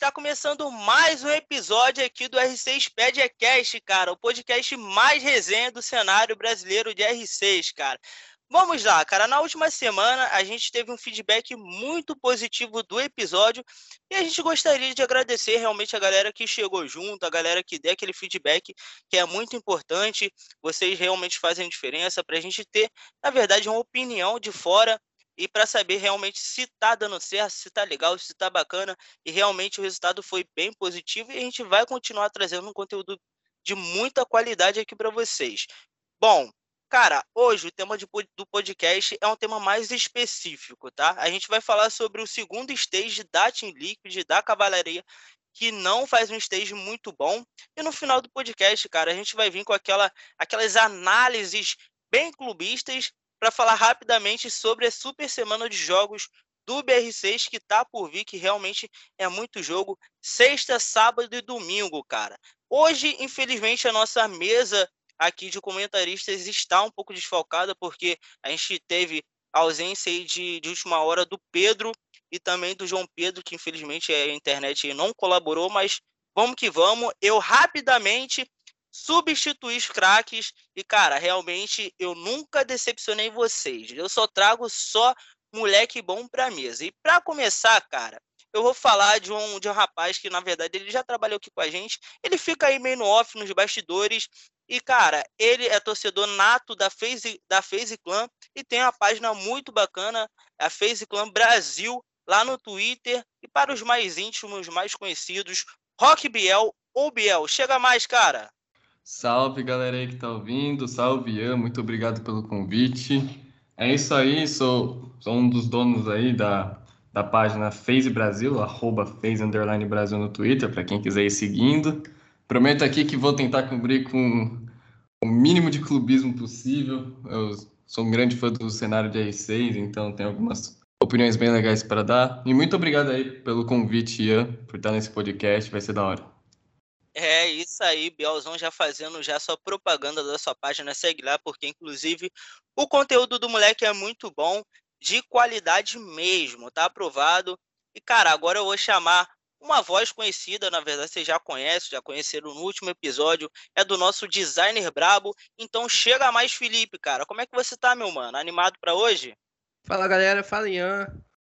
Está começando mais um episódio aqui do R6 Pedcast, cara, o podcast mais resenha do cenário brasileiro de R6, cara. Vamos lá, cara. Na última semana a gente teve um feedback muito positivo do episódio e a gente gostaria de agradecer realmente a galera que chegou junto, a galera que deu aquele feedback que é muito importante. Vocês realmente fazem diferença para a gente ter, na verdade, uma opinião de fora e para saber realmente se tá dando certo, se tá legal, se tá bacana e realmente o resultado foi bem positivo e a gente vai continuar trazendo um conteúdo de muita qualidade aqui para vocês. Bom, Cara, hoje o tema de, do podcast é um tema mais específico, tá? A gente vai falar sobre o segundo stage da Team Liquid, da Cavalaria, que não faz um stage muito bom. E no final do podcast, cara, a gente vai vir com aquela, aquelas análises bem clubistas para falar rapidamente sobre a super semana de jogos do BR6 que tá por vir, que realmente é muito jogo. Sexta, sábado e domingo, cara. Hoje, infelizmente, a nossa mesa aqui de comentaristas está um pouco desfalcada, porque a gente teve a ausência aí de, de última hora do Pedro e também do João Pedro, que infelizmente a internet não colaborou, mas vamos que vamos. Eu rapidamente substituí os craques e, cara, realmente eu nunca decepcionei vocês. Eu só trago só moleque bom para mesa. E para começar, cara, eu vou falar de um, de um rapaz que, na verdade, ele já trabalhou aqui com a gente. Ele fica aí meio no off, nos bastidores. E, cara, ele é torcedor nato da FaZe, da FaZe Clan e tem uma página muito bacana, a FaZe Clan Brasil, lá no Twitter. E para os mais íntimos, mais conhecidos, Rock Biel ou Biel. Chega mais, cara! Salve, galera aí que tá ouvindo. Salve, Ian. Muito obrigado pelo convite. É isso aí, sou, sou um dos donos aí da, da página Face Brasil, arroba Face Underline Brasil no Twitter, para quem quiser ir seguindo. Prometo aqui que vou tentar cobrir com o mínimo de clubismo possível. Eu sou um grande fã do cenário de R6, então tenho algumas opiniões bem legais para dar. E muito obrigado aí pelo convite, Ian, por estar nesse podcast, vai ser da hora. É isso aí, Bielzão já fazendo já sua propaganda da sua página, segue lá, porque inclusive o conteúdo do moleque é muito bom de qualidade mesmo, tá aprovado. E, cara, agora eu vou chamar uma voz conhecida, na verdade vocês já conhecem, já conheceram no último episódio, é do nosso designer brabo. Então chega mais, Felipe, cara. Como é que você tá, meu mano? Animado para hoje? Fala, galera. Fala, Ian.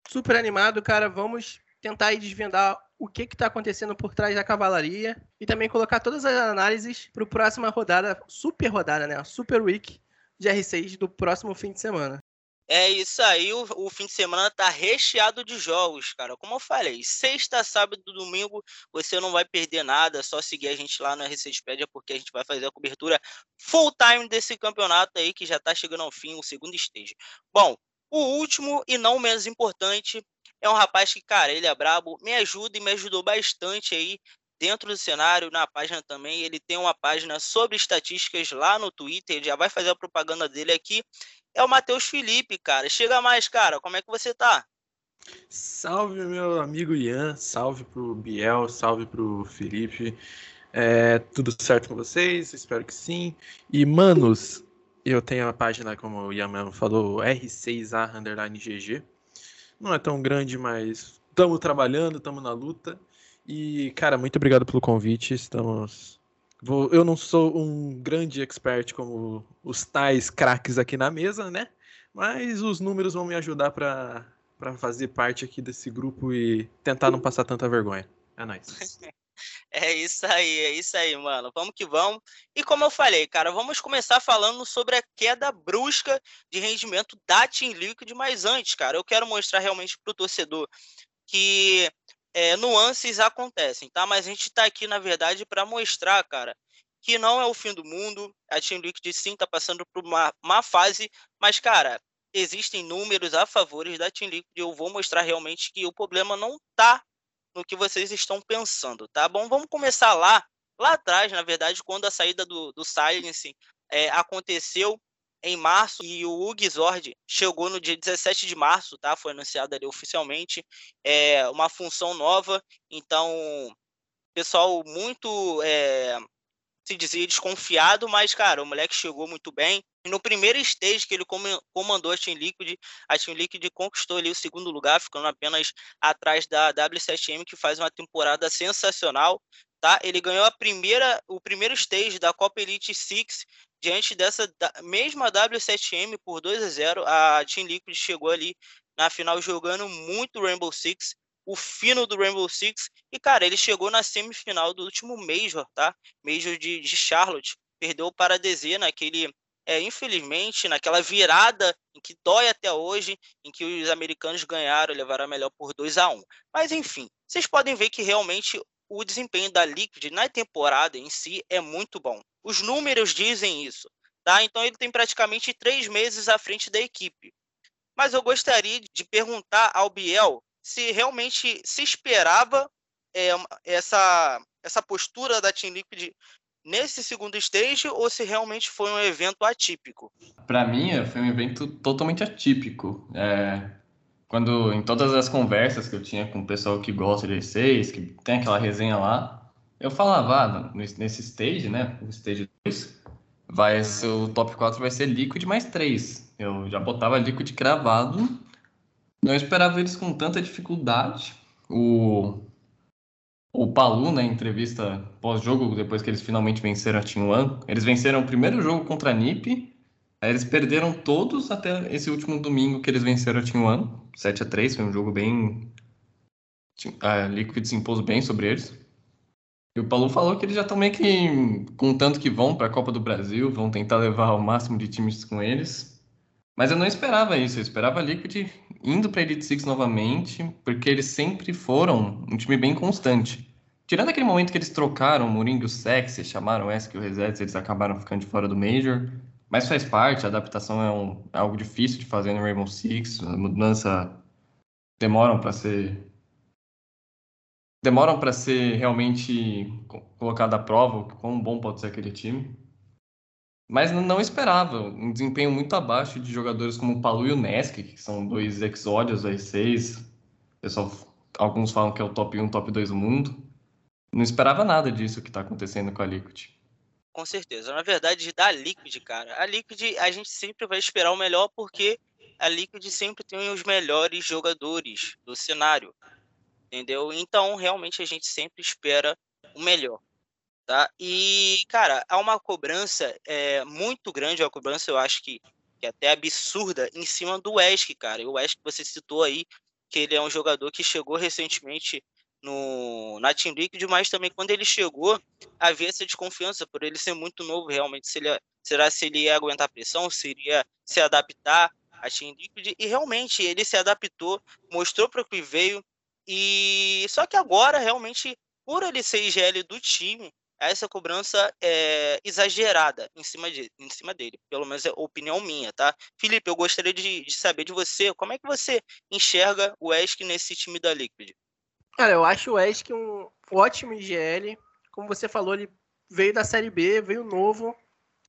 Super animado, cara. Vamos tentar aí desvendar o que está acontecendo por trás da cavalaria e também colocar todas as análises para a próxima rodada, super rodada, né? Super Week de R6 do próximo fim de semana. É isso aí, o, o, fim de semana tá recheado de jogos, cara. Como eu falei, sexta, sábado domingo você não vai perder nada, é só seguir a gente lá no R6pedia porque a gente vai fazer a cobertura full time desse campeonato aí que já tá chegando ao fim, o segundo stage. Bom, o último e não menos importante é um rapaz que, cara, ele é brabo, me ajuda e me ajudou bastante aí dentro do cenário, na página também. Ele tem uma página sobre estatísticas lá no Twitter, ele já vai fazer a propaganda dele aqui é o Matheus Felipe, cara. Chega mais, cara. Como é que você tá? Salve, meu amigo Ian. Salve pro Biel. Salve pro Felipe. É, tudo certo com vocês? Espero que sim. E, manos, eu tenho a página, como o Ian mesmo falou, R6A_GG. Não é tão grande, mas estamos trabalhando, estamos na luta. E, cara, muito obrigado pelo convite. Estamos eu não sou um grande expert como os tais craques aqui na mesa, né? Mas os números vão me ajudar para fazer parte aqui desse grupo e tentar não passar tanta vergonha. É nóis. É isso aí, é isso aí, mano. Vamos que vamos. E como eu falei, cara, vamos começar falando sobre a queda brusca de rendimento da Team Liquid, mas antes, cara, eu quero mostrar realmente pro torcedor que é, nuances acontecem, tá? Mas a gente está aqui, na verdade, para mostrar, cara, que não é o fim do mundo. A Team Liquid sim está passando por uma má fase, mas, cara, existem números a favor da Team Liquid. Eu vou mostrar realmente que o problema não está no que vocês estão pensando, tá bom? Vamos começar lá, lá atrás, na verdade, quando a saída do, do Silence é, aconteceu em março e o Ugzord chegou no dia 17 de março, tá? Foi anunciado ali oficialmente é uma função nova. Então, pessoal muito é, se dizia desconfiado, mas, cara, o moleque chegou muito bem. No primeiro stage que ele comandou a Team Liquid, a Team Liquid conquistou ali o segundo lugar, ficando apenas atrás da W7M, que faz uma temporada sensacional. Tá? Ele ganhou a primeira, o primeiro stage da Copa Elite Six diante dessa mesma W7M por 2 a 0. A Team Liquid chegou ali na final jogando muito Rainbow Six o fino do Rainbow Six. E, cara, ele chegou na semifinal do último Major, tá? Major de, de Charlotte. Perdeu para a DZ naquele. É, infelizmente, naquela virada em que dói até hoje, em que os americanos ganharam, levaram a melhor por 2 a 1 Mas, enfim, vocês podem ver que realmente o desempenho da Liquid na temporada em si é muito bom. Os números dizem isso, tá? Então ele tem praticamente três meses à frente da equipe. Mas eu gostaria de perguntar ao Biel se realmente se esperava é, essa, essa postura da Team Liquid nesse segundo stage ou se realmente foi um evento atípico? Para mim, é, foi um evento totalmente atípico. É, quando em todas as conversas que eu tinha com o pessoal que gosta de E6, que tem aquela resenha lá, eu falava, ah, nesse stage, né, o stage 2, vai o top 4 vai ser Liquid mais 3. Eu já botava Liquid cravado não esperava eles com tanta dificuldade. O, o Palu, na entrevista pós-jogo, depois que eles finalmente venceram a Team One, eles venceram o primeiro jogo contra a NiP, aí eles perderam todos até esse último domingo que eles venceram a Team One, 7 a 3 foi um jogo bem... A Liquid se impôs bem sobre eles. E o Paulo falou que eles já estão meio que com tanto que vão para a Copa do Brasil, vão tentar levar o máximo de times com eles. Mas eu não esperava isso, eu esperava a Liquid indo para Elite Six novamente, porque eles sempre foram um time bem constante. Tirando aquele momento que eles trocaram o Mourinho e o Sexy, chamaram o Esk e o Reset, eles acabaram ficando de fora do Major. Mas faz parte, a adaptação é, um, é algo difícil de fazer no Rainbow Six, a mudança demoram para ser demoram para ser realmente colocada à prova quão bom pode ser aquele time. Mas não esperava. Um desempenho muito abaixo de jogadores como o Palu e o Nesk, que são dois exódios aí 6 Pessoal, alguns falam que é o top 1, top 2 do mundo. Não esperava nada disso que está acontecendo com a Liquid. Com certeza. Na verdade, da Liquid, cara, a Liquid a gente sempre vai esperar o melhor porque a Liquid sempre tem os melhores jogadores do cenário. Entendeu? Então, realmente, a gente sempre espera o melhor. Tá? E, cara, há uma cobrança é, muito grande, uma cobrança, eu acho que, que é até absurda, em cima do Wesk, cara. E o Wesk, você citou aí, que ele é um jogador que chegou recentemente no, na Team Liquid, mas também quando ele chegou, havia essa desconfiança por ele ser muito novo, realmente, se ele, será se ele ia aguentar pressão, se iria se adaptar à Team Liquid, e realmente ele se adaptou, mostrou para o que veio, e só que agora, realmente, por ele ser IGL do time, essa cobrança é exagerada em cima, de, em cima dele. Pelo menos é opinião minha, tá? Felipe, eu gostaria de, de saber de você, como é que você enxerga o Esk nesse time da Liquid? Cara, eu acho o Esk um ótimo IGL. Como você falou, ele veio da Série B, veio novo.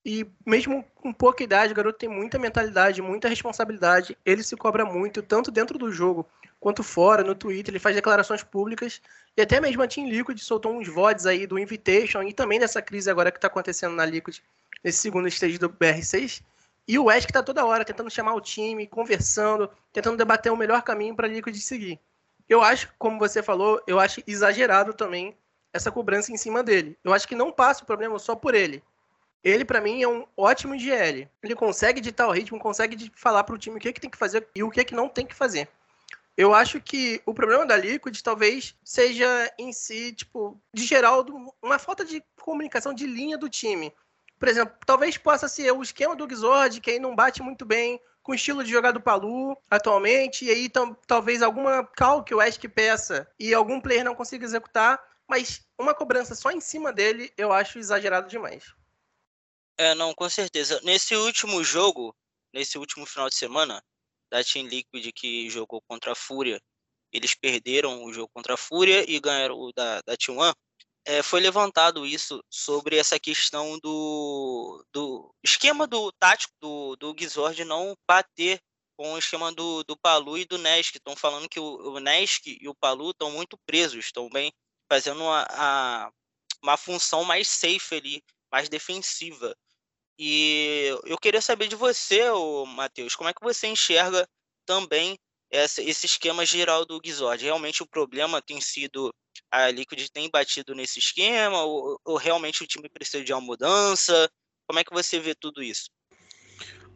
E mesmo com pouca idade, o garoto tem muita mentalidade, muita responsabilidade. Ele se cobra muito, tanto dentro do jogo quanto fora, no Twitter, ele faz declarações públicas, e até mesmo a Team Liquid soltou uns VODs aí do Invitation, e também dessa crise agora que está acontecendo na Liquid, nesse segundo stage do BR6, e o Wesk está toda hora tentando chamar o time, conversando, tentando debater o melhor caminho para a Liquid seguir. Eu acho, como você falou, eu acho exagerado também essa cobrança em cima dele. Eu acho que não passa o problema só por ele. Ele, para mim, é um ótimo GL. Ele consegue ditar o ritmo, consegue falar para o time o que, que tem que fazer e o que, que não tem que fazer. Eu acho que o problema da Liquid talvez seja em si, tipo, de geral, uma falta de comunicação de linha do time. Por exemplo, talvez possa ser o esquema do Xord, que aí não bate muito bem com o estilo de jogar do Palu atualmente, e aí talvez alguma call que o Ask peça e algum player não consiga executar, mas uma cobrança só em cima dele eu acho exagerado demais. É, não, com certeza. Nesse último jogo, nesse último final de semana, da Team Liquid que jogou contra a Fúria, eles perderam o jogo contra a Fúria e ganharam o da, da Team One, é, foi levantado isso sobre essa questão do, do esquema do tático do, do Gizord não bater com o esquema do, do Palu e do Nesk. Estão falando que o, o Nesk e o Palu estão muito presos, estão bem fazendo uma, a, uma função mais safe ali, mais defensiva. E eu queria saber de você, Matheus, como é que você enxerga também essa, esse esquema geral do Gizord? Realmente o problema tem sido a Liquid tem batido nesse esquema ou, ou realmente o time precisa de uma mudança? Como é que você vê tudo isso?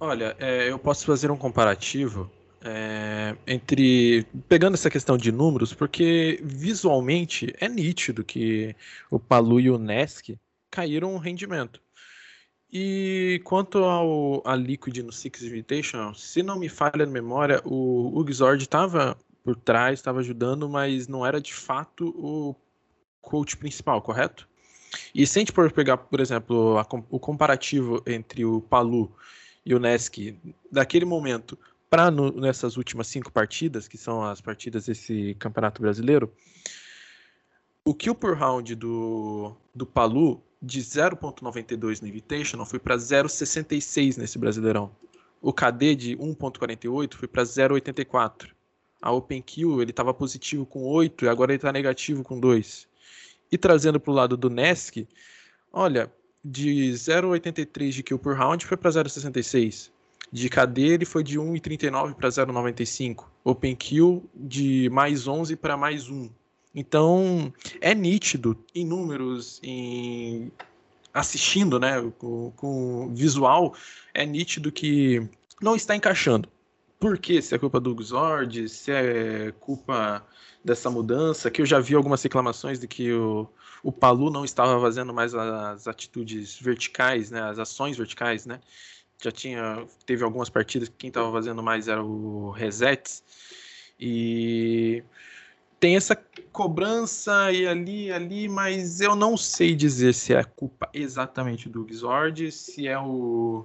Olha, é, eu posso fazer um comparativo é, entre pegando essa questão de números, porque visualmente é nítido que o Palu e o Nesk caíram um rendimento. E quanto ao a Liquid no Six Invitation, se não me falha a memória, o, o Xord estava por trás, estava ajudando, mas não era de fato o coach principal, correto? E se a gente for pegar, por exemplo, a, o comparativo entre o Palu e o Nesk daquele momento para nessas últimas cinco partidas, que são as partidas desse Campeonato Brasileiro, o kill per round do, do Palu de 0.92 no Invitational foi para 0.66 nesse Brasileirão. O KD de 1.48 foi para 0.84. A Open Kill ele estava positivo com 8 e agora ele está negativo com 2. E trazendo para o lado do Nesk, olha, de 0,83 de kill por round foi para 0,66. De KD ele foi de 1,39 para 0,95. Open kill de mais 11 para mais 1. Então é nítido em números, em assistindo, né, com, com visual, é nítido que não está encaixando. Por quê? Se é culpa do Xord, se é culpa dessa mudança, que eu já vi algumas reclamações de que o, o Palu não estava fazendo mais as atitudes verticais, né, as ações verticais, né? Já tinha teve algumas partidas que quem estava fazendo mais era o Resets e tem essa cobrança e ali ali, mas eu não sei dizer se é culpa exatamente do Xord, se é o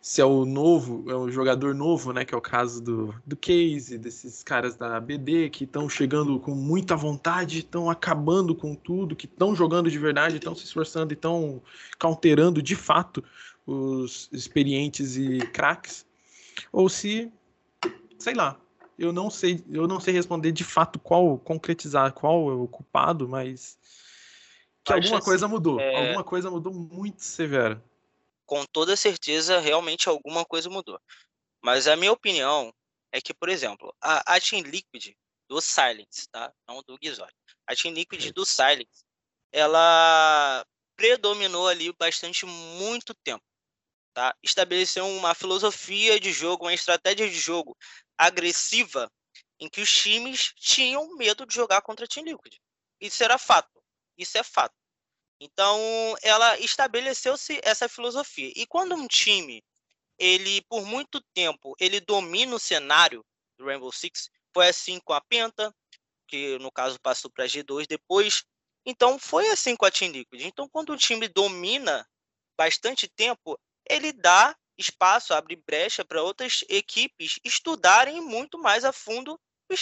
se é o novo, é o jogador novo, né? Que é o caso do, do Case, desses caras da BD que estão chegando com muita vontade, estão acabando com tudo, que estão jogando de verdade, estão se esforçando e estão counterando de fato os experientes e craques, ou se, sei lá, eu não sei, eu não sei responder de fato qual concretizar qual é o culpado, mas que Acho alguma assim, coisa mudou, é... alguma coisa mudou muito severa com toda certeza, realmente alguma coisa mudou. Mas a minha opinião é que, por exemplo, a, a Team Liquid do Silence, tá? Não do Gizori. A Team Liquid do Silence, ela predominou ali bastante muito tempo, tá? Estabeleceu uma filosofia de jogo, uma estratégia de jogo agressiva em que os times tinham medo de jogar contra a Team Liquid. Isso era fato. Isso é fato. Então, ela estabeleceu-se essa filosofia. E quando um time, ele por muito tempo, ele domina o cenário do Rainbow Six, foi assim com a Penta, que no caso passou para G2 depois. Então, foi assim com a Team Liquid. Então, quando o time domina bastante tempo, ele dá espaço, abre brecha para outras equipes estudarem muito mais a fundo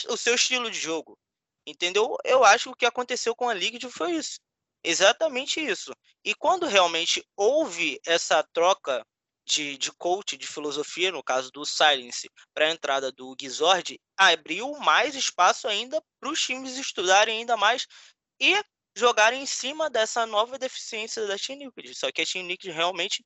o seu estilo de jogo. Entendeu? Eu acho que o que aconteceu com a Liquid foi isso. Exatamente isso. E quando realmente houve essa troca de, de coach, de filosofia, no caso do Silence, para a entrada do Gizord, abriu mais espaço ainda para os times estudarem ainda mais e jogarem em cima dessa nova deficiência da Team Liquid. Só que a Team Liquid realmente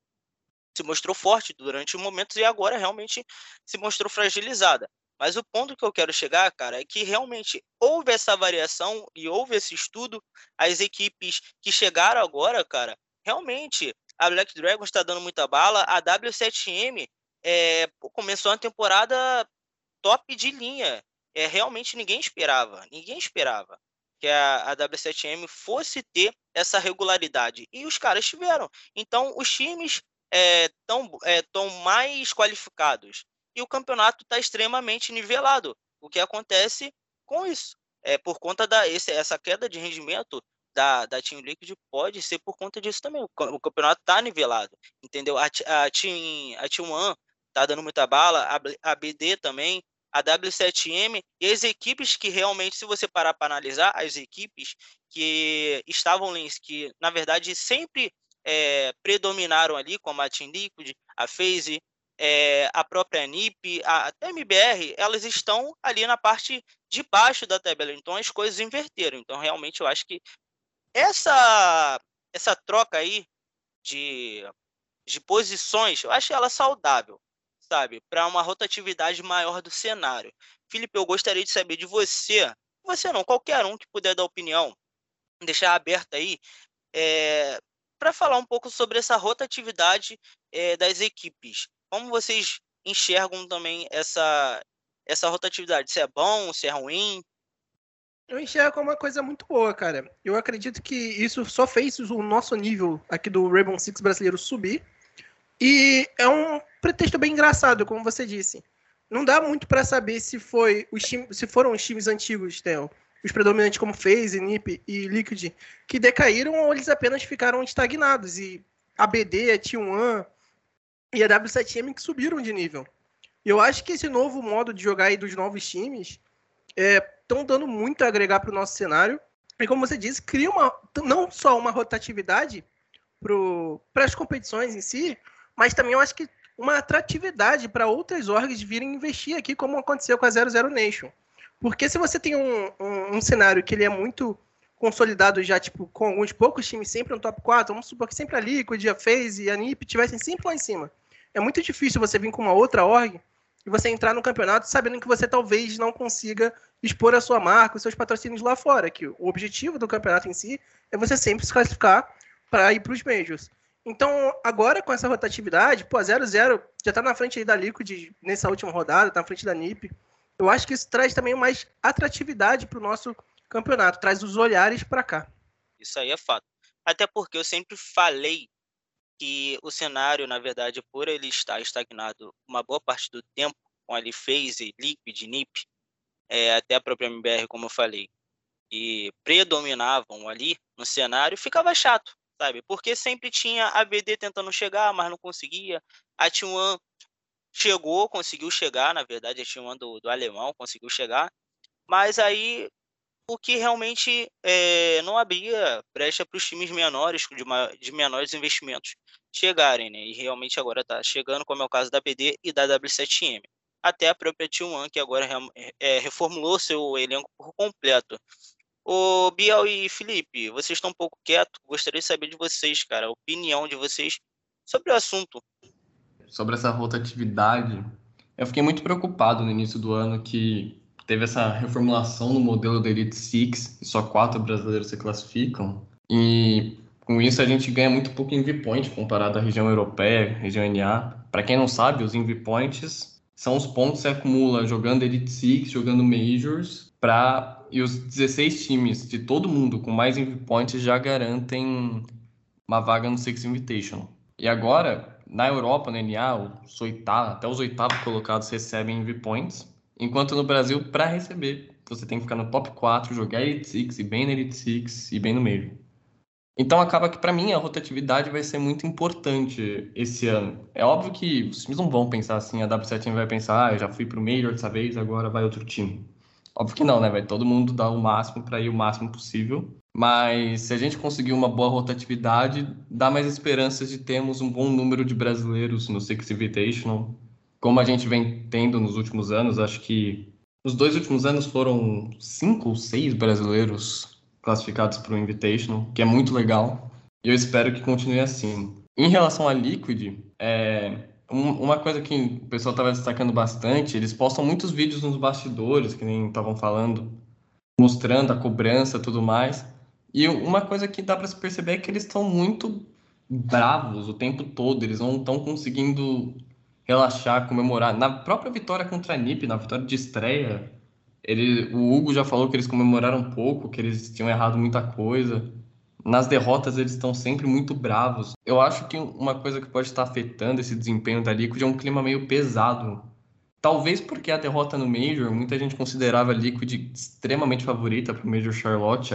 se mostrou forte durante momentos e agora realmente se mostrou fragilizada. Mas o ponto que eu quero chegar, cara, é que realmente houve essa variação e houve esse estudo. As equipes que chegaram agora, cara, realmente a Black Dragon está dando muita bala. A W7M é, começou a temporada top de linha. É, realmente ninguém esperava. Ninguém esperava que a, a W7M fosse ter essa regularidade. E os caras tiveram. Então, os times é, é, mais qualificados e o campeonato está extremamente nivelado. O que acontece com isso? É por conta da esse, essa queda de rendimento da, da Team Liquid pode ser por conta disso também. O, campeonato está nivelado, entendeu? A, a, Team, a Team One está dando muita bala, a, a BD também, a W7M e as equipes que realmente, se você parar para analisar, as equipes que estavam que na verdade sempre é, predominaram ali, como a Team Liquid, a FaZe, é, a própria NIP, a, até a MBR, elas estão ali na parte de baixo da tabela. Então as coisas inverteram. Então realmente eu acho que essa essa troca aí de, de posições, eu acho ela saudável, sabe? Para uma rotatividade maior do cenário. Felipe, eu gostaria de saber de você, você não, qualquer um que puder dar opinião, deixar aberto aí, é, para falar um pouco sobre essa rotatividade é, das equipes. Como vocês enxergam também essa, essa rotatividade? Se é bom, se é ruim? Eu enxergo como uma coisa muito boa, cara. Eu acredito que isso só fez o nosso nível aqui do Rainbow Six brasileiro subir. E é um pretexto bem engraçado, como você disse. Não dá muito para saber se foi os time, se foram os times antigos, Theo, os predominantes como FaZe, NiP e Liquid, que decaíram ou eles apenas ficaram estagnados. E a BD, a T1 e a W7M que subiram de nível. Eu acho que esse novo modo de jogar aí dos novos times estão é, dando muito a agregar para o nosso cenário. E como você disse, cria uma, não só uma rotatividade para as competições em si, mas também eu acho que uma atratividade para outras orgs virem investir aqui, como aconteceu com a 00 Nation. Porque se você tem um, um, um, cenário que ele é muito consolidado já, tipo, com alguns poucos times sempre no top 4, vamos supor que sempre a Liquid, a FaZe e a NiP tivessem sempre lá em cima. É muito difícil você vir com uma outra org e você entrar no campeonato sabendo que você talvez não consiga expor a sua marca, os seus patrocínios lá fora, que o objetivo do campeonato em si é você sempre se classificar para ir para os Majors. Então, agora com essa rotatividade, pô, 0-0 já está na frente da Liquid nessa última rodada, está na frente da NiP. Eu acho que isso traz também mais atratividade para o nosso campeonato, traz os olhares para cá. Isso aí é fato. Até porque eu sempre falei que o cenário, na verdade, por ele estar estagnado uma boa parte do tempo, com ali phase, liquid, nip, é, até a própria MBR, como eu falei, e predominavam ali no cenário, ficava chato, sabe? Porque sempre tinha a BD tentando chegar, mas não conseguia. A T1 chegou, conseguiu chegar, na verdade, a T1 do, do alemão conseguiu chegar, mas aí o que realmente é, não abria brecha para os times menores, de, de menores investimentos, chegarem, né? E realmente agora está chegando, como é o caso da PD e da W7M. Até a própria T1, que agora é, reformulou seu elenco por completo. O Biel e Felipe, vocês estão um pouco quietos. Gostaria de saber de vocês, cara, a opinião de vocês sobre o assunto. Sobre essa rotatividade, eu fiquei muito preocupado no início do ano que teve essa reformulação no modelo da Elite Six, e só quatro brasileiros se classificam. E com isso a gente ganha muito pouco em V-Point comparado à região europeia, região NA. Para quem não sabe, os Envy Points são os pontos que se acumula jogando Elite Six, jogando Majors, para e os 16 times de todo mundo com mais Envy Points já garantem uma vaga no Six Invitation. E agora, na Europa, no NA, os oitavos, até os oitavos colocados recebem Envy Points Enquanto no Brasil, para receber, você tem que ficar no top 4, jogar Elite Six, e bem na Elite Six, e bem no meio. Então acaba que para mim a rotatividade vai ser muito importante esse ano. É óbvio que os times não vão pensar assim, a W7 vai pensar, ah, eu já fui pro Major dessa vez, agora vai outro time. Óbvio que não, né? Vai todo mundo dar o máximo para ir o máximo possível. Mas se a gente conseguir uma boa rotatividade, dá mais esperanças de termos um bom número de brasileiros no Six Invitational como a gente vem tendo nos últimos anos, acho que nos dois últimos anos foram cinco ou seis brasileiros classificados para o Invitational, que é muito legal. E eu espero que continue assim. Em relação à Liquid, é, um, uma coisa que o pessoal estava destacando bastante, eles postam muitos vídeos nos bastidores, que nem estavam falando, mostrando a cobrança tudo mais. E uma coisa que dá para se perceber é que eles estão muito bravos o tempo todo, eles não estão conseguindo relaxar, comemorar. Na própria vitória contra a NiP, na vitória de estreia, ele, o Hugo já falou que eles comemoraram pouco, que eles tinham errado muita coisa. Nas derrotas eles estão sempre muito bravos. Eu acho que uma coisa que pode estar afetando esse desempenho da Liquid é um clima meio pesado. Talvez porque a derrota no Major, muita gente considerava a Liquid extremamente favorita para o Major Charlotte.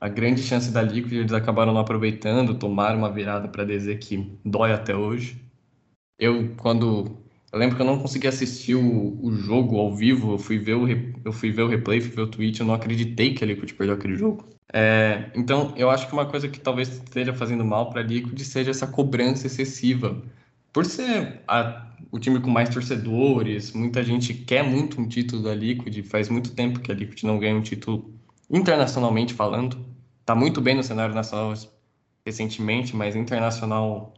A grande chance da Liquid eles acabaram não aproveitando, tomaram uma virada para dizer que dói até hoje. Eu, quando. Eu lembro que eu não consegui assistir o, o jogo ao vivo, eu fui, ver o, eu fui ver o replay, fui ver o tweet, eu não acreditei que a Liquid perdeu aquele jogo. É, então, eu acho que uma coisa que talvez esteja fazendo mal para a Liquid seja essa cobrança excessiva. Por ser a, o time com mais torcedores, muita gente quer muito um título da Liquid, faz muito tempo que a Liquid não ganha um título internacionalmente falando. Está muito bem no cenário nacional recentemente, mas internacional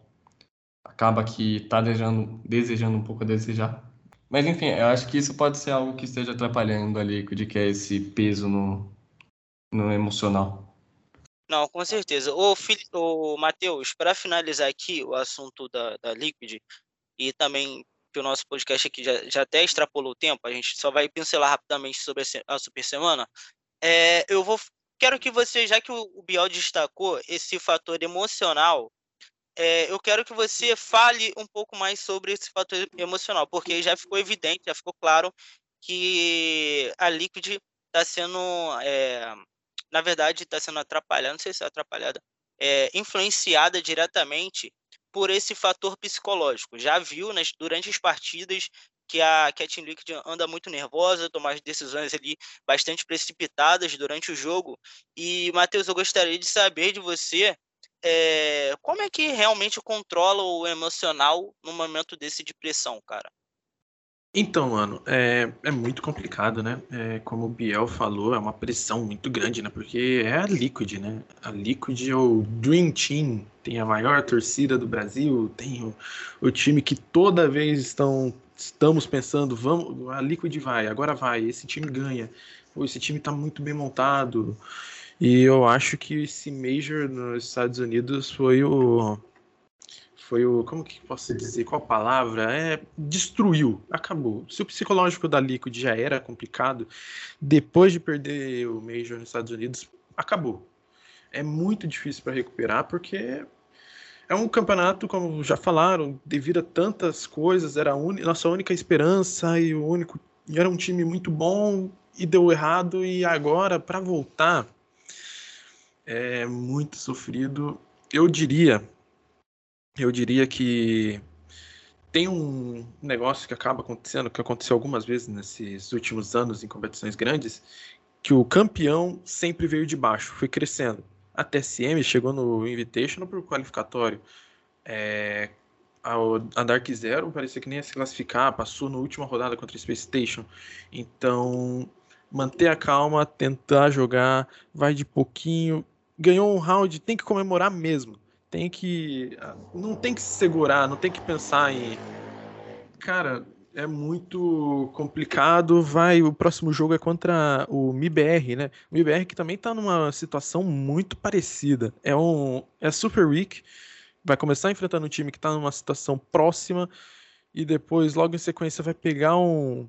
acaba que está desejando, desejando um pouco a desejar. Mas enfim, eu acho que isso pode ser algo que esteja atrapalhando a Liquid, que é esse peso no, no emocional. Não, com certeza. Ô, Ô Matheus, para finalizar aqui o assunto da, da Liquid, e também que o nosso podcast aqui já, já até extrapolou o tempo, a gente só vai pincelar rapidamente sobre a Super Semana. É, eu vou quero que você, já que o Biel destacou esse fator emocional, é, eu quero que você fale um pouco mais sobre esse fator emocional, porque já ficou evidente, já ficou claro que a Liquid está sendo, é, na verdade, está sendo atrapalhada, não sei se é atrapalhada, é, influenciada diretamente por esse fator psicológico. Já viu nas, durante as partidas que a, que Team Liquid anda muito nervosa, tomar decisões ali bastante precipitadas durante o jogo. E, Matheus, eu gostaria de saber de você é, como é que realmente controla o emocional no momento desse de pressão, cara? Então, mano, é, é muito complicado, né? É, como o Biel falou, é uma pressão muito grande, né? Porque é a Liquid, né? A Liquid é o Dream Team, tem a maior torcida do Brasil, tem o, o time que toda vez estão, estamos pensando, vamos, a Liquid vai, agora vai, esse time ganha. Pô, esse time tá muito bem montado. E eu acho que esse Major nos Estados Unidos foi o foi o. Como que posso dizer? Qual palavra? É. Destruiu. Acabou. Se o psicológico da Liquid já era complicado, depois de perder o Major nos Estados Unidos, acabou. É muito difícil para recuperar, porque é um campeonato, como já falaram, devido a tantas coisas, era a un... nossa única esperança e o único. E era um time muito bom e deu errado, e agora, para voltar, é muito sofrido. Eu diria eu diria que tem um negócio que acaba acontecendo, que aconteceu algumas vezes nesses últimos anos em competições grandes, que o campeão sempre veio de baixo, foi crescendo. A TSM chegou no Invitational por qualificatório. É, a Dark Zero parecia que nem ia se classificar, passou na última rodada contra a Space Station. Então, manter a calma, tentar jogar, vai de pouquinho. Ganhou um round, tem que comemorar mesmo tem que. Não tem que se segurar, não tem que pensar em. Cara, é muito complicado. Vai, o próximo jogo é contra o MIBR, né? O MIBR que também tá numa situação muito parecida. É um é Super Week, vai começar enfrentando um time que tá numa situação próxima e depois logo em sequência vai pegar um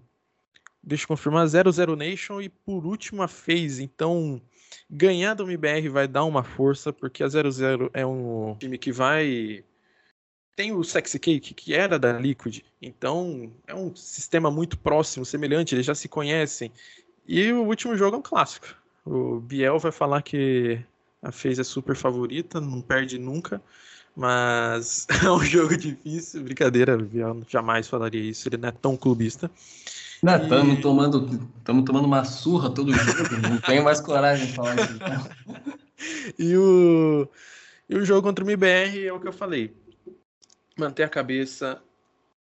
deixa eu confirmar 00 Nation e por último a FaZe. Então, Ganhar do MBR vai dar uma força, porque a 00 é um time que vai. Tem o Sexy Cake, que era da Liquid, então é um sistema muito próximo, semelhante, eles já se conhecem. E o último jogo é um clássico. O Biel vai falar que a FaZe é super favorita, não perde nunca, mas é um jogo difícil. Brincadeira, Biel jamais falaria isso, ele não é tão clubista. Estamos e... tomando, tomando uma surra todo jogo, não tenho mais coragem de falar isso. e, o, e o jogo contra o MBR é o que eu falei. Manter a cabeça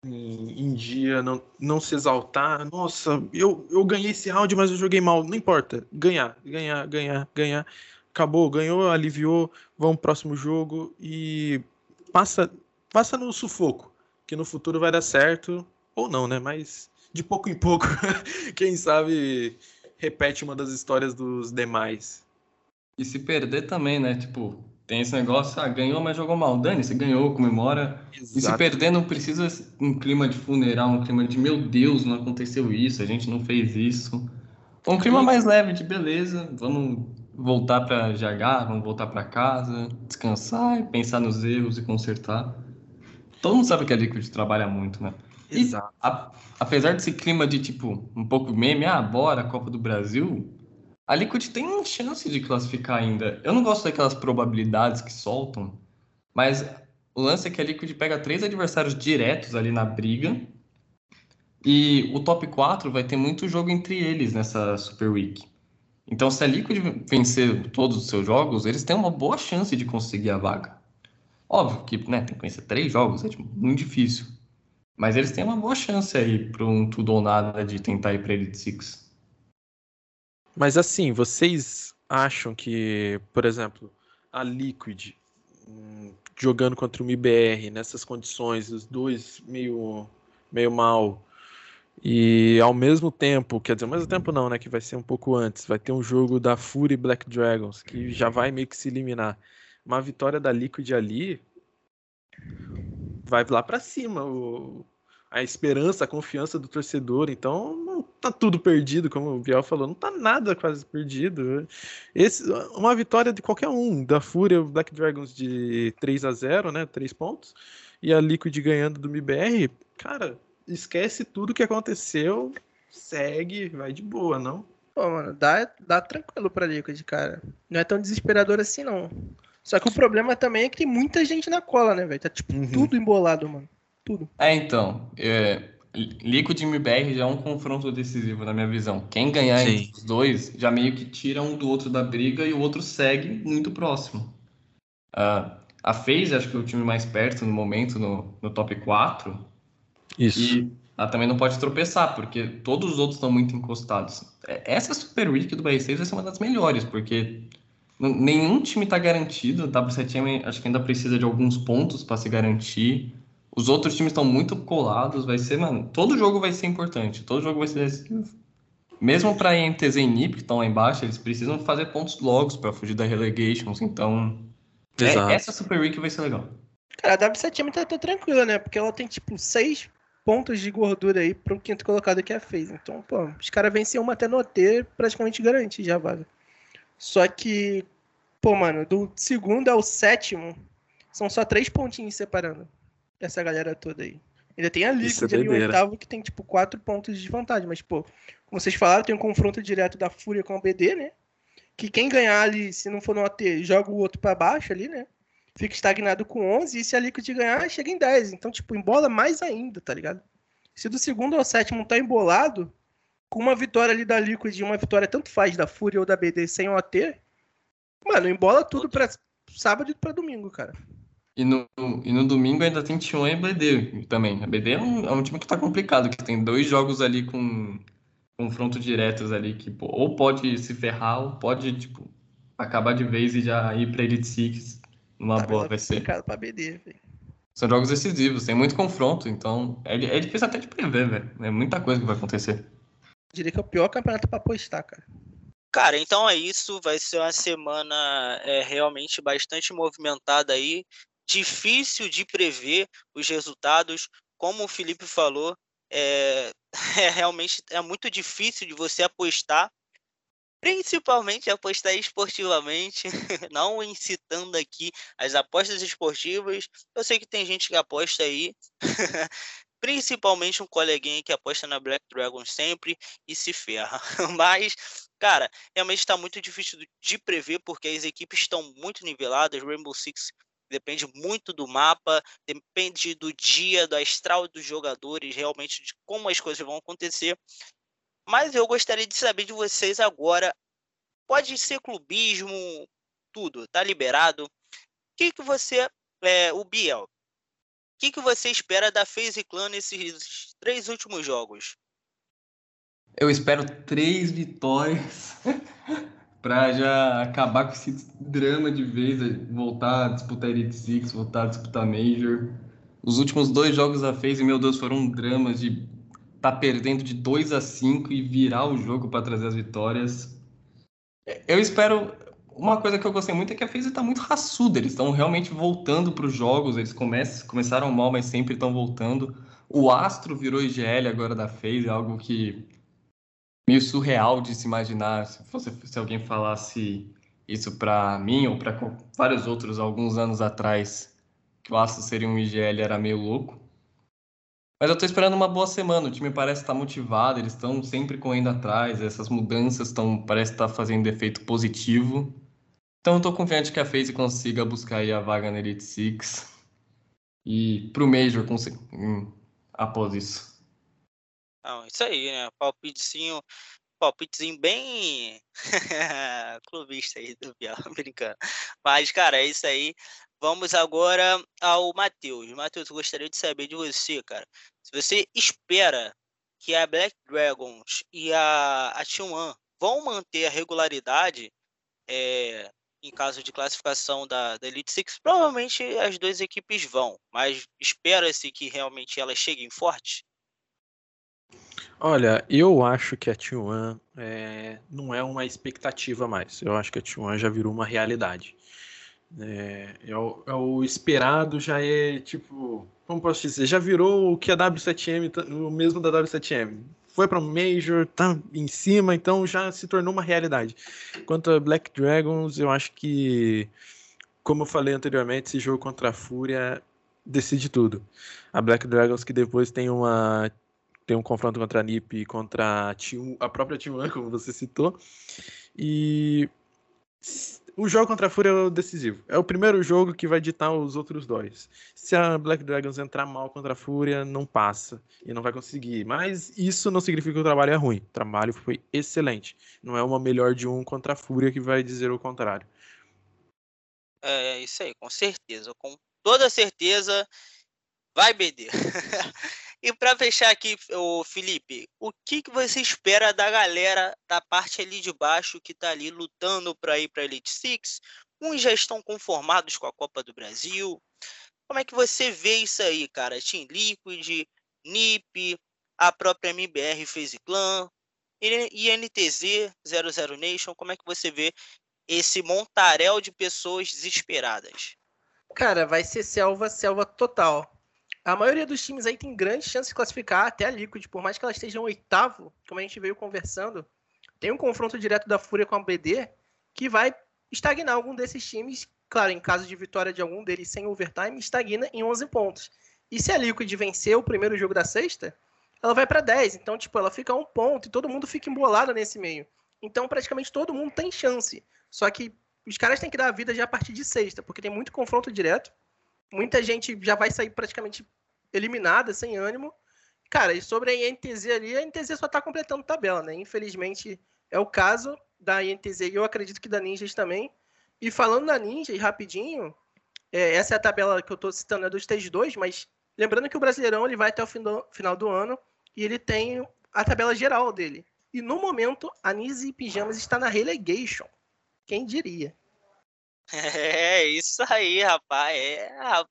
em, em, dia, não, não se exaltar. Nossa, eu, eu ganhei esse round, mas eu joguei mal. Não importa. Ganhar, ganhar, ganhar, ganhar. Acabou, ganhou, aliviou. Vamos pro próximo jogo e passa, passa no sufoco. Que no futuro vai dar certo. Ou não, né? Mas de pouco em pouco, quem sabe repete uma das histórias dos demais. E se perder também, né? Tipo, tem esse negócio, ah, ganhou, mas jogou mal. Dani, você ganhou, comemora. Exato. E se perder, não precisa um clima de funeral, um clima de meu Deus, não aconteceu isso, a gente não fez isso. Um clima mais leve, de beleza, vamos voltar para GH, vamos voltar para casa, descansar e pensar nos erros e consertar. Todo mundo sabe que a Liquid trabalha muito, né? Exato. A, apesar desse clima de tipo um pouco meme, ah, bora, Copa do Brasil, a Liquid tem chance de classificar ainda. Eu não gosto daquelas probabilidades que soltam, mas o lance é que a Liquid pega três adversários diretos ali na briga. E o top 4 vai ter muito jogo entre eles nessa Super Week. Então, se a Liquid vencer todos os seus jogos, eles têm uma boa chance de conseguir a vaga. Óbvio que né, tem que vencer três jogos, é tipo, muito difícil. Mas eles têm uma boa chance aí para um tudo ou nada de tentar ir para Elite Six. Mas assim, vocês acham que, por exemplo, a Liquid hum, jogando contra o MIBR nessas condições, os dois meio, meio mal. E ao mesmo tempo, quer dizer, ao mesmo tempo não, né? Que vai ser um pouco antes. Vai ter um jogo da Fury Black Dragons, que já vai meio que se eliminar. Uma vitória da Liquid ali vai lá para cima. O, a esperança, a confiança do torcedor. Então, não tá tudo perdido, como o Biel falou, não tá nada quase perdido. Esse, uma vitória de qualquer um, da Fúria Black Dragons de 3 a 0 né? 3 pontos, e a Liquid ganhando do MBR, cara, esquece tudo que aconteceu, segue, vai de boa, não? Pô, mano, dá, dá tranquilo pra Liquid, cara. Não é tão desesperador assim, não. Só que o problema também é que tem muita gente na cola, né, velho? Tá tipo uhum. tudo embolado, mano tudo. É, então. É, Liquid e MBR já é um confronto decisivo, na minha visão. Quem ganhar Sim. entre os dois já meio que tira um do outro da briga e o outro segue muito próximo. Uh, a FaZe, acho que é o time mais perto no momento, no, no top 4. Isso. E ela também não pode tropeçar, porque todos os outros estão muito encostados. É, essa Super Week do BR6 vai ser uma das melhores, porque nenhum time está garantido. O W7M acho que ainda precisa de alguns pontos para se garantir. Os outros times estão muito colados, vai ser, mano, todo jogo vai ser importante, todo jogo vai ser decisivo. Mesmo para INTZ e NIP, que estão lá embaixo, eles precisam fazer pontos logos para fugir da relegations, então é, essa Super Week vai ser legal. Cara, a W7M tá, tá tranquila, né? Porque ela tem, tipo, seis pontos de gordura aí pro quinto colocado que é a fez. Então, pô, os caras venciam uma até no OT, praticamente garante já vaga. Só que, pô, mano, do segundo ao sétimo, são só três pontinhos separando essa galera toda aí. Ainda tem a Liquid é ali, o oitavo, que tem, tipo, quatro pontos de vantagem. Mas, pô, como vocês falaram, tem um confronto direto da Fúria com o BD, né? Que quem ganhar ali, se não for no AT, joga o outro para baixo ali, né? Fica estagnado com 11. E se a Liquid ganhar, chega em 10. Então, tipo, embola mais ainda, tá ligado? Se do segundo ao sétimo tá embolado, com uma vitória ali da Liquid e uma vitória tanto faz da Fúria ou da BD sem o AT, mano, embola tudo pra sábado e pra domingo, cara. E no, e no domingo ainda tem T1 e BD também. A BD é um, é um time que tá complicado, que tem dois jogos ali com confronto diretos ali, que pô, ou pode se ferrar, ou pode, tipo, acabar de vez e já ir pra Elite Six numa tá boa vai ser. Pra BD, São jogos decisivos, tem muito confronto, então é, é difícil até de prever, velho. É muita coisa que vai acontecer. Eu diria que é o pior campeonato pra apostar, cara. Cara, então é isso. Vai ser uma semana é, realmente bastante movimentada aí difícil de prever os resultados. Como o Felipe falou, é, é realmente é muito difícil de você apostar, principalmente apostar esportivamente, não incitando aqui as apostas esportivas. Eu sei que tem gente que aposta aí, principalmente um coleguinha que aposta na Black Dragon sempre e se ferra. Mas, cara, realmente está muito difícil de prever porque as equipes estão muito niveladas. Rainbow Six depende muito do mapa, depende do dia, do astral dos jogadores, realmente de como as coisas vão acontecer. Mas eu gostaria de saber de vocês agora. Pode ser clubismo, tudo, tá liberado. O que, que você, é, o Biel, o que, que você espera da FaZe Clan nesses três últimos jogos? Eu espero três vitórias para já acabar com esse drama de vez, voltar a disputar Elite Six, voltar a disputar Major. Os últimos dois jogos da FaZe, meu Deus, foram dramas de tá perdendo de 2 a 5 e virar o jogo para trazer as vitórias. Eu espero uma coisa que eu gostei muito é que a FaZe está muito raçuda, eles estão realmente voltando para os jogos, eles come começaram mal, mas sempre estão voltando. O Astro virou IGL agora da FaZe, algo que meio surreal de se imaginar se, fosse, se alguém falasse isso para mim ou para vários outros alguns anos atrás, que o Astro seria um IGL era meio louco. Mas eu estou esperando uma boa semana, o time parece estar motivado, eles estão sempre correndo atrás, essas mudanças estão parece estar fazendo efeito positivo. Então eu estou confiante que a FaZe consiga buscar aí a vaga na Elite Six e para o Major hum, após isso. Não, isso aí, né? Palpitezinho, palpitezinho bem clubista aí do Biel, brincando. Mas, cara, é isso aí. Vamos agora ao Matheus. Matheus, eu gostaria de saber de você, cara. Se você espera que a Black Dragons e a, a T1 vão manter a regularidade é, em caso de classificação da, da Elite Six, provavelmente as duas equipes vão, mas espera-se que realmente elas cheguem fortes? Olha, eu acho que a T1 é, não é uma expectativa mais. Eu acho que a T1 já virou uma realidade. É, é, o, é, o, esperado, já é tipo. Como posso dizer? Já virou o que a W7M, tá, o mesmo da W7M. Foi para o Major, tá em cima, então já se tornou uma realidade. Quanto a Black Dragons, eu acho que, como eu falei anteriormente, esse jogo contra a Fúria decide tudo. A Black Dragons que depois tem uma tem um confronto contra a NiP e contra a, T1, a própria T1, como você citou. E o jogo contra a Fúria é o decisivo. É o primeiro jogo que vai ditar os outros dois. Se a Black Dragons entrar mal contra a Fúria, não passa e não vai conseguir. Mas isso não significa que o trabalho é ruim. O trabalho foi excelente. Não é uma melhor de um contra a Fúria que vai dizer o contrário. É isso aí, com certeza. Com toda certeza, vai BD. E para fechar aqui, o Felipe, o que, que você espera da galera da parte ali de baixo que está ali lutando para ir para Elite Six? Uns já estão conformados com a Copa do Brasil. Como é que você vê isso aí, cara? Team Liquid, NiP, a própria MBR FaZe Clan, INTZ 00 Nation. Como é que você vê esse montaréu de pessoas desesperadas? Cara, vai ser selva, selva total a maioria dos times aí tem grande chance de classificar até a Liquid, por mais que ela esteja em oitavo, como a gente veio conversando, tem um confronto direto da Fúria com a BD que vai estagnar algum desses times, claro, em caso de vitória de algum deles sem overtime, estagna em 11 pontos. E se a Liquid vencer o primeiro jogo da sexta, ela vai para 10, então tipo, ela fica a um ponto e todo mundo fica embolado nesse meio. Então praticamente todo mundo tem chance. Só que os caras têm que dar a vida já a partir de sexta, porque tem muito confronto direto muita gente já vai sair praticamente eliminada, sem ânimo. Cara, e sobre a INTZ ali, a INTZ só tá completando tabela, né? Infelizmente é o caso da INTZ e eu acredito que da Ninjas também. E falando da Ninjas, rapidinho, é, essa é a tabela que eu tô citando, é do Stage 2, mas lembrando que o Brasileirão ele vai até o do, final do ano e ele tem a tabela geral dele. E no momento, a Nise Pijamas está na relegation. Quem diria? É, isso aí, rapaz. É,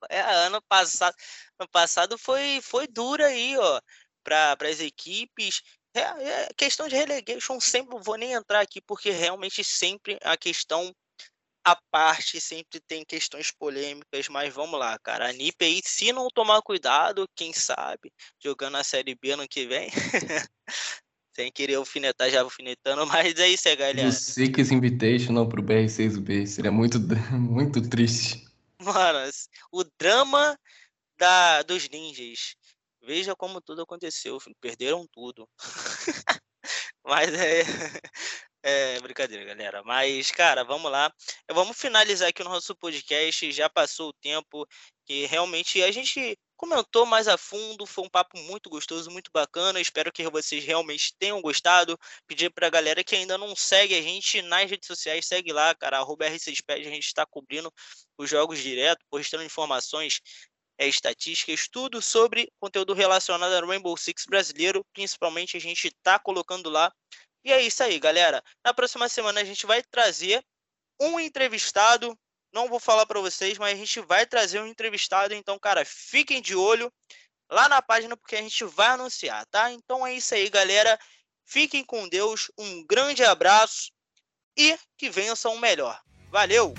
é ano passado, ano passado foi, foi duro aí, ó, para as equipes. É, é, questão de relegation, sempre vou nem entrar aqui, porque realmente sempre a questão a parte sempre tem questões polêmicas, mas vamos lá, cara. A NiP aí, se não tomar cuidado, quem sabe, jogando a Série B ano que vem, Sem querer alfinetar, já alfinetando, mas é isso aí, galera. O Six Invitational pro BR6B seria muito, muito triste. Mano, o drama da, dos ninjas. Veja como tudo aconteceu, filho. perderam tudo. mas é, é brincadeira, galera. Mas, cara, vamos lá. Vamos finalizar aqui o nosso podcast. Já passou o tempo realmente a gente comentou mais a fundo. Foi um papo muito gostoso, muito bacana. Espero que vocês realmente tenham gostado. Pedir para a galera que ainda não segue a gente nas redes sociais, segue lá, cara, arroba R6Pad. A gente está cobrindo os jogos direto, postando informações, é, estatísticas, tudo sobre conteúdo relacionado ao Rainbow Six brasileiro. Principalmente a gente está colocando lá. E é isso aí, galera. Na próxima semana a gente vai trazer um entrevistado não vou falar para vocês, mas a gente vai trazer um entrevistado. Então, cara, fiquem de olho lá na página porque a gente vai anunciar, tá? Então é isso aí, galera. Fiquem com Deus. Um grande abraço e que vençam o melhor. Valeu!